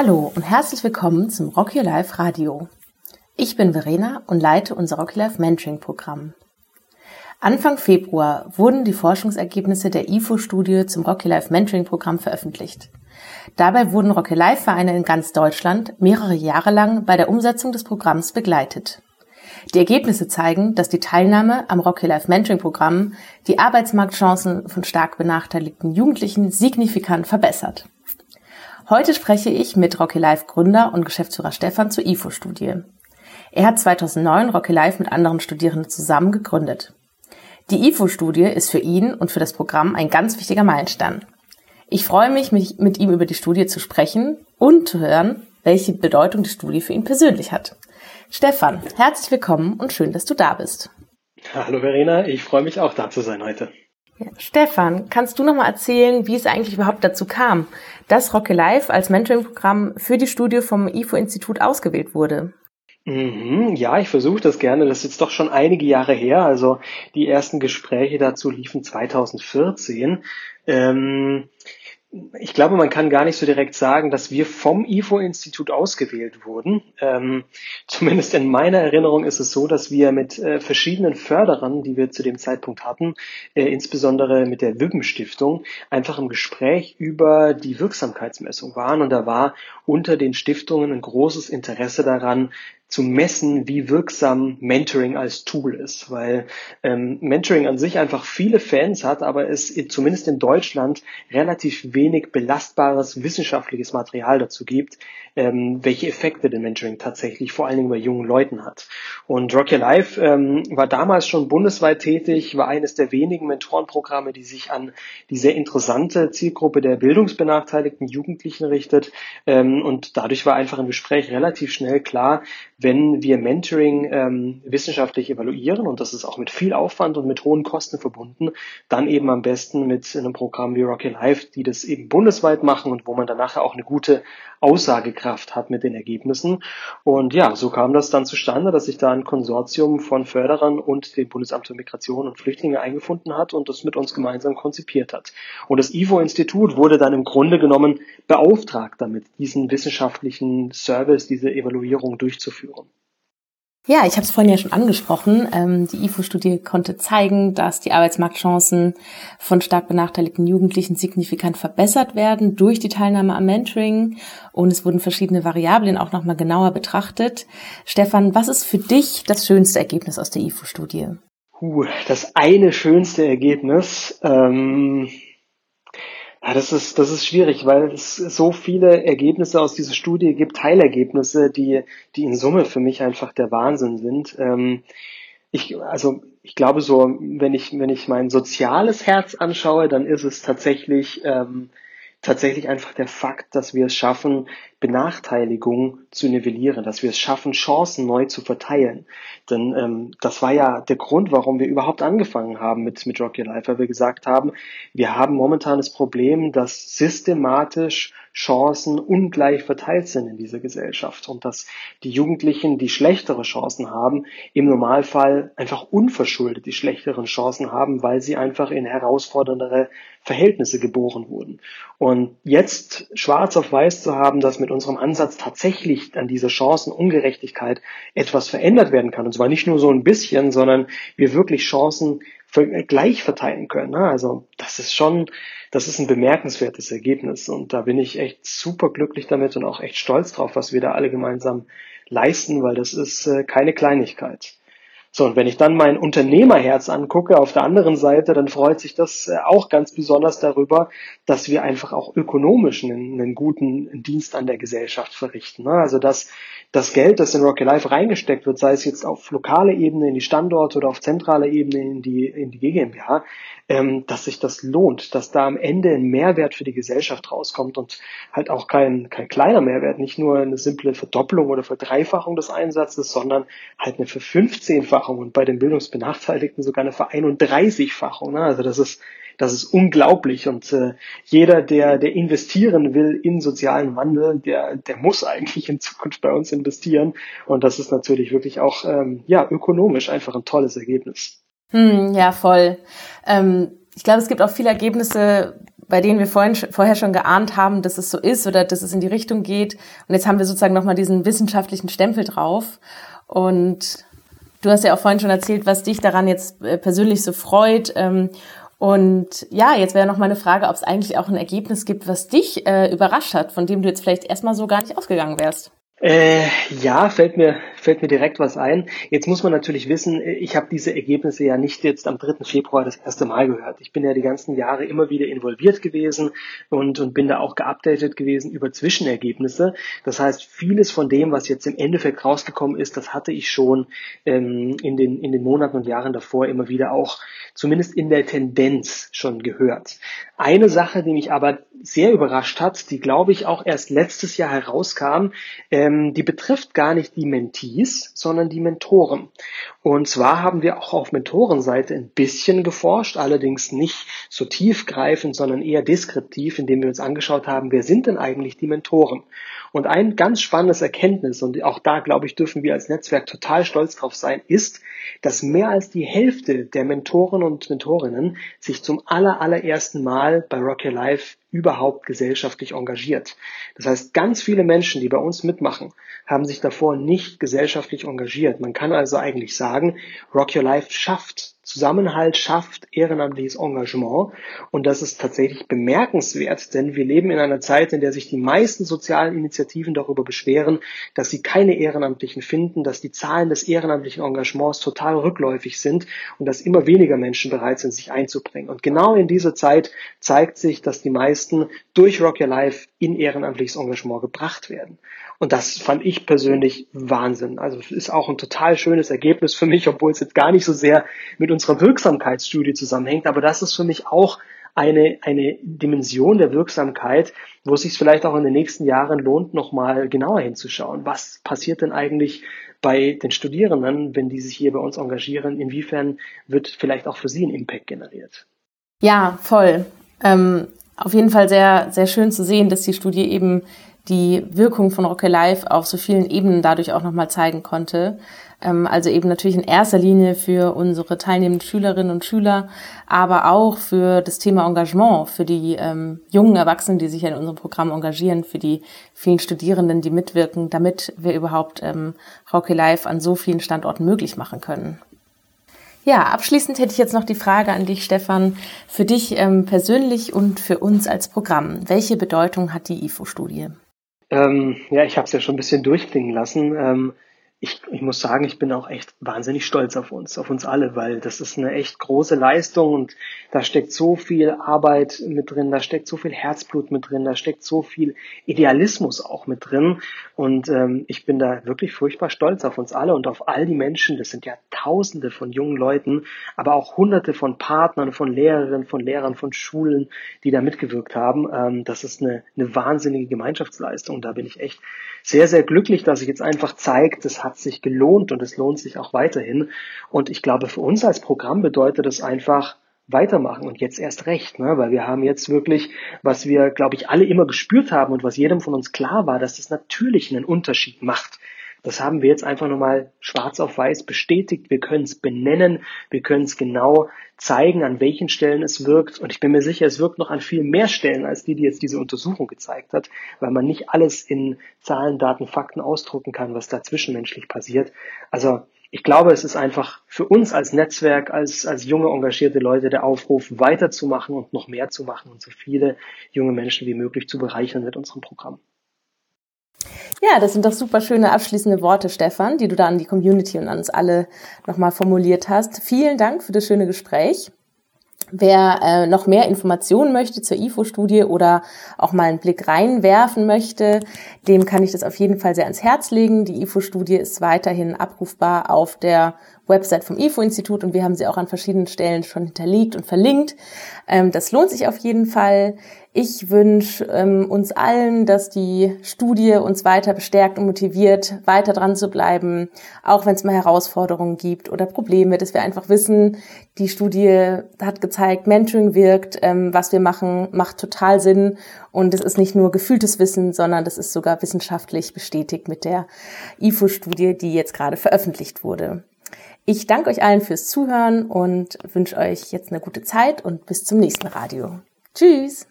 Hallo und herzlich willkommen zum Rock Your Life Radio. Ich bin Verena und leite unser Rock Your Life Mentoring Programm. Anfang Februar wurden die Forschungsergebnisse der IFO-Studie zum Rock Your Life Mentoring Programm veröffentlicht. Dabei wurden Rock Your Life Vereine in ganz Deutschland mehrere Jahre lang bei der Umsetzung des Programms begleitet. Die Ergebnisse zeigen, dass die Teilnahme am Rock Your Life Mentoring Programm die Arbeitsmarktchancen von stark benachteiligten Jugendlichen signifikant verbessert. Heute spreche ich mit Rocky Life Gründer und Geschäftsführer Stefan zur IFO-Studie. Er hat 2009 Rocky Life mit anderen Studierenden zusammen gegründet. Die IFO-Studie ist für ihn und für das Programm ein ganz wichtiger Meilenstein. Ich freue mich, mit ihm über die Studie zu sprechen und zu hören, welche Bedeutung die Studie für ihn persönlich hat. Stefan, herzlich willkommen und schön, dass du da bist. Hallo Verena, ich freue mich auch da zu sein heute. Stefan, kannst du noch mal erzählen, wie es eigentlich überhaupt dazu kam, dass Rocky Life als Mentoring-Programm für die Studie vom IFO-Institut ausgewählt wurde? Mhm, ja, ich versuche das gerne. Das ist jetzt doch schon einige Jahre her. Also die ersten Gespräche dazu liefen 2014. Ähm, ich glaube, man kann gar nicht so direkt sagen, dass wir vom IFO-Institut ausgewählt wurden. Ähm, zumindest in meiner Erinnerung ist es so, dass wir mit äh, verschiedenen Förderern, die wir zu dem Zeitpunkt hatten, äh, insbesondere mit der Wibben-Stiftung, einfach im Gespräch über die Wirksamkeitsmessung waren. Und da war unter den Stiftungen ein großes Interesse daran, zu messen, wie wirksam Mentoring als Tool ist, weil ähm, Mentoring an sich einfach viele Fans hat, aber es zumindest in Deutschland relativ wenig belastbares wissenschaftliches Material dazu gibt, ähm, welche Effekte der Mentoring tatsächlich vor allen Dingen bei jungen Leuten hat. Und Rock Your Life ähm, war damals schon bundesweit tätig, war eines der wenigen Mentorenprogramme, die sich an die sehr interessante Zielgruppe der bildungsbenachteiligten Jugendlichen richtet. Ähm, und dadurch war einfach im Gespräch relativ schnell klar, wenn wir Mentoring ähm, wissenschaftlich evaluieren, und das ist auch mit viel Aufwand und mit hohen Kosten verbunden, dann eben am besten mit einem Programm wie Rock Your Life, die das eben bundesweit machen und wo man dann nachher auch eine gute Aussagekraft hat mit den Ergebnissen. Und ja, so kam das dann zustande, dass sich da ein Konsortium von Förderern und dem Bundesamt für Migration und Flüchtlinge eingefunden hat und das mit uns gemeinsam konzipiert hat. Und das IFO-Institut wurde dann im Grunde genommen beauftragt damit, diesen wissenschaftlichen Service, diese Evaluierung durchzuführen. Ja, ich habe es vorhin ja schon angesprochen. Ähm, die IFO-Studie konnte zeigen, dass die Arbeitsmarktchancen von stark benachteiligten Jugendlichen signifikant verbessert werden durch die Teilnahme am Mentoring. Und es wurden verschiedene Variablen auch nochmal genauer betrachtet. Stefan, was ist für dich das schönste Ergebnis aus der IFO-Studie? Uh, das eine schönste Ergebnis. Ähm ja, das ist, das ist schwierig, weil es so viele Ergebnisse aus dieser Studie gibt, Teilergebnisse, die, die in Summe für mich einfach der Wahnsinn sind. Ähm, ich, also, ich glaube so, wenn ich, wenn ich mein soziales Herz anschaue, dann ist es tatsächlich, ähm, tatsächlich einfach der Fakt, dass wir es schaffen, Benachteiligung zu nivellieren, dass wir es schaffen, Chancen neu zu verteilen. Denn ähm, das war ja der Grund, warum wir überhaupt angefangen haben mit, mit Rock Your Life, weil wir gesagt haben, wir haben momentan das Problem, dass systematisch Chancen ungleich verteilt sind in dieser Gesellschaft und dass die Jugendlichen, die schlechtere Chancen haben, im Normalfall einfach unverschuldet die schlechteren Chancen haben, weil sie einfach in herausforderndere Verhältnisse geboren wurden. Und jetzt schwarz auf weiß zu haben, dass mit unserem Ansatz tatsächlich an dieser Chancenungerechtigkeit etwas verändert werden kann, und zwar nicht nur so ein bisschen, sondern wir wirklich Chancen gleich verteilen können. Ne? Also das ist schon, das ist ein bemerkenswertes Ergebnis und da bin ich echt super glücklich damit und auch echt stolz drauf, was wir da alle gemeinsam leisten, weil das ist äh, keine Kleinigkeit. So, und wenn ich dann mein Unternehmerherz angucke, auf der anderen Seite, dann freut sich das äh, auch ganz besonders darüber, dass wir einfach auch ökonomisch einen, einen guten Dienst an der Gesellschaft verrichten. Ne? Also dass das Geld, das in Rocky Life reingesteckt wird, sei es jetzt auf lokale Ebene in die Standorte oder auf zentraler Ebene in die, in die GmbH, ähm, dass sich das lohnt, dass da am Ende ein Mehrwert für die Gesellschaft rauskommt und halt auch kein, kein kleiner Mehrwert, nicht nur eine simple Verdoppelung oder Verdreifachung des Einsatzes, sondern halt eine Verfünfzehnfachung und bei den Bildungsbenachteiligten sogar eine Vereinunddreißigfachung. Ne? Also das ist das ist unglaublich und äh, jeder, der, der investieren will in sozialen Wandel, der, der muss eigentlich in Zukunft bei uns investieren und das ist natürlich wirklich auch ähm, ja ökonomisch einfach ein tolles Ergebnis. Hm, ja, voll. Ähm, ich glaube, es gibt auch viele Ergebnisse, bei denen wir vorhin, vorher schon geahnt haben, dass es so ist oder dass es in die Richtung geht. Und jetzt haben wir sozusagen nochmal diesen wissenschaftlichen Stempel drauf. Und du hast ja auch vorhin schon erzählt, was dich daran jetzt äh, persönlich so freut. Ähm, und ja, jetzt wäre noch mal eine Frage, ob es eigentlich auch ein Ergebnis gibt, was dich äh, überrascht hat, von dem du jetzt vielleicht erstmal so gar nicht ausgegangen wärst. Äh, ja, fällt mir, fällt mir direkt was ein. Jetzt muss man natürlich wissen, ich habe diese Ergebnisse ja nicht jetzt am 3. Februar das erste Mal gehört. Ich bin ja die ganzen Jahre immer wieder involviert gewesen und, und bin da auch geupdatet gewesen über Zwischenergebnisse. Das heißt, vieles von dem, was jetzt im Endeffekt rausgekommen ist, das hatte ich schon ähm, in, den, in den Monaten und Jahren davor immer wieder auch zumindest in der Tendenz schon gehört. Eine Sache, die mich aber sehr überrascht hat, die glaube ich auch erst letztes Jahr herauskam, ähm, die betrifft gar nicht die Mentees, sondern die Mentoren. Und zwar haben wir auch auf Mentorenseite ein bisschen geforscht, allerdings nicht so tiefgreifend, sondern eher deskriptiv, indem wir uns angeschaut haben, wer sind denn eigentlich die Mentoren? Und ein ganz spannendes Erkenntnis, und auch da, glaube ich, dürfen wir als Netzwerk total stolz drauf sein, ist, dass mehr als die Hälfte der Mentoren und Mentorinnen sich zum aller, allerersten Mal bei Rock Your Life überhaupt gesellschaftlich engagiert. Das heißt, ganz viele Menschen, die bei uns mitmachen, haben sich davor nicht gesellschaftlich engagiert. Man kann also eigentlich sagen, Rock Your Life schafft Zusammenhalt schafft ehrenamtliches Engagement. Und das ist tatsächlich bemerkenswert, denn wir leben in einer Zeit, in der sich die meisten sozialen Initiativen darüber beschweren, dass sie keine Ehrenamtlichen finden, dass die Zahlen des ehrenamtlichen Engagements total rückläufig sind und dass immer weniger Menschen bereit sind, sich einzubringen. Und genau in dieser Zeit zeigt sich, dass die meisten durch Rock Your Life in ehrenamtliches Engagement gebracht werden. Und das fand ich persönlich Wahnsinn. Also ist auch ein total schönes Ergebnis für mich, obwohl es jetzt gar nicht so sehr mit unserer Wirksamkeitsstudie zusammenhängt. Aber das ist für mich auch eine, eine Dimension der Wirksamkeit, wo es sich vielleicht auch in den nächsten Jahren lohnt, nochmal genauer hinzuschauen. Was passiert denn eigentlich bei den Studierenden, wenn die sich hier bei uns engagieren? Inwiefern wird vielleicht auch für sie ein Impact generiert? Ja, voll. Ähm, auf jeden Fall sehr, sehr schön zu sehen, dass die Studie eben die Wirkung von Rock Live auf so vielen Ebenen dadurch auch nochmal zeigen konnte. Ähm, also eben natürlich in erster Linie für unsere teilnehmenden Schülerinnen und Schüler, aber auch für das Thema Engagement, für die ähm, jungen Erwachsenen, die sich in unserem Programm engagieren, für die vielen Studierenden, die mitwirken, damit wir überhaupt ähm, Rock Live an so vielen Standorten möglich machen können. Ja, abschließend hätte ich jetzt noch die Frage an dich, Stefan, für dich ähm, persönlich und für uns als Programm. Welche Bedeutung hat die IFO-Studie? Ähm, ja, ich habe es ja schon ein bisschen durchklingen lassen. Ähm, ich, ich muss sagen, ich bin auch echt wahnsinnig stolz auf uns, auf uns alle, weil das ist eine echt große Leistung und da steckt so viel Arbeit mit drin, da steckt so viel Herzblut mit drin, da steckt so viel Idealismus auch mit drin und ähm, ich bin da wirklich furchtbar stolz auf uns alle und auf all die Menschen, das sind ja Tausende von jungen Leuten, aber auch Hunderte von Partnern, von Lehrerinnen, von Lehrern, von Schulen, die da mitgewirkt haben. Ähm, das ist eine, eine wahnsinnige Gemeinschaftsleistung, da bin ich echt sehr, sehr glücklich, dass sich jetzt einfach zeigt, das hat sich gelohnt und es lohnt sich auch weiterhin. Und ich glaube, für uns als Programm bedeutet es einfach, weitermachen und jetzt erst recht, ne? weil wir haben jetzt wirklich, was wir, glaube ich, alle immer gespürt haben und was jedem von uns klar war, dass das natürlich einen Unterschied macht. Das haben wir jetzt einfach nochmal schwarz auf weiß bestätigt. Wir können es benennen, wir können es genau zeigen, an welchen Stellen es wirkt. Und ich bin mir sicher, es wirkt noch an viel mehr Stellen, als die, die jetzt diese Untersuchung gezeigt hat, weil man nicht alles in Zahlen, Daten, Fakten ausdrucken kann, was da zwischenmenschlich passiert. Also ich glaube, es ist einfach für uns als Netzwerk, als, als junge, engagierte Leute der Aufruf, weiterzumachen und noch mehr zu machen und so viele junge Menschen wie möglich zu bereichern mit unserem Programm. Ja, das sind doch super schöne abschließende Worte, Stefan, die du da an die Community und an uns alle nochmal formuliert hast. Vielen Dank für das schöne Gespräch. Wer äh, noch mehr Informationen möchte zur IFO-Studie oder auch mal einen Blick reinwerfen möchte, dem kann ich das auf jeden Fall sehr ans Herz legen. Die IFO-Studie ist weiterhin abrufbar auf der Website vom IFO-Institut und wir haben sie auch an verschiedenen Stellen schon hinterlegt und verlinkt. Ähm, das lohnt sich auf jeden Fall. Ich wünsche ähm, uns allen, dass die Studie uns weiter bestärkt und motiviert, weiter dran zu bleiben, auch wenn es mal Herausforderungen gibt oder Probleme, dass wir einfach wissen, die Studie hat gezeigt, Mentoring wirkt, ähm, was wir machen, macht total Sinn und es ist nicht nur gefühltes Wissen, sondern das ist sogar wissenschaftlich bestätigt mit der IFO-Studie, die jetzt gerade veröffentlicht wurde. Ich danke euch allen fürs Zuhören und wünsche euch jetzt eine gute Zeit und bis zum nächsten Radio. Tschüss!